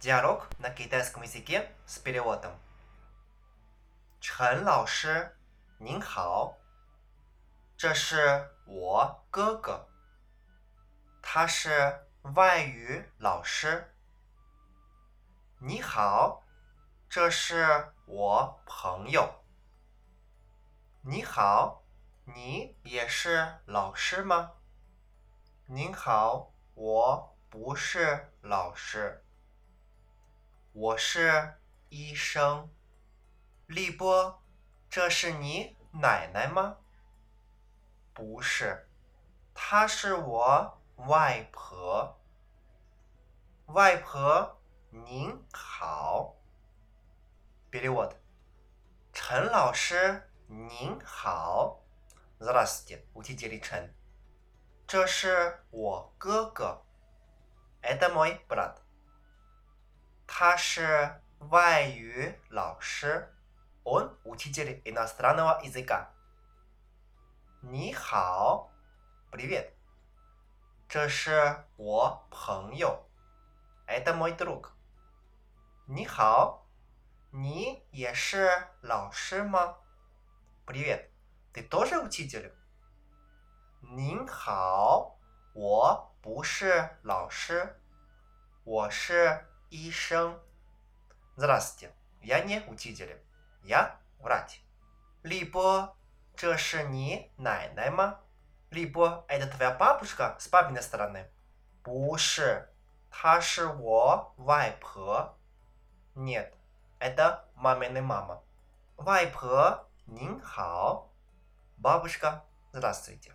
Діалог на китайском языке с переводом. 陈老师，您好，这是我哥哥，他是外语老师。你好，这是我朋友。你好，你也是老师吗？您好，我不是老师， 我是医生。立波，这是你奶奶吗？不是，她是我外婆。外婆，您好。Перевод. 陈老师，您好。Здравствуйте, учитель Chen. 这是我哥哥。Это мой брат. 他是外语老师。Он учитель иностранного языка. 你好，Привет. 这是我朋友。Это мой друг. 你好，你也是老师吗？Привет. Ты тоже учитель? 您好，我不是老师，我是 医生。Здравствуйте. Я не учитель. Я врач. 立波，这是你奶奶吗？立波，это твоя бабушка с папиной стороны？不是，她是我外婆。Нет, это мамина мама。外婆，您好。Бабушка, здравствуйте。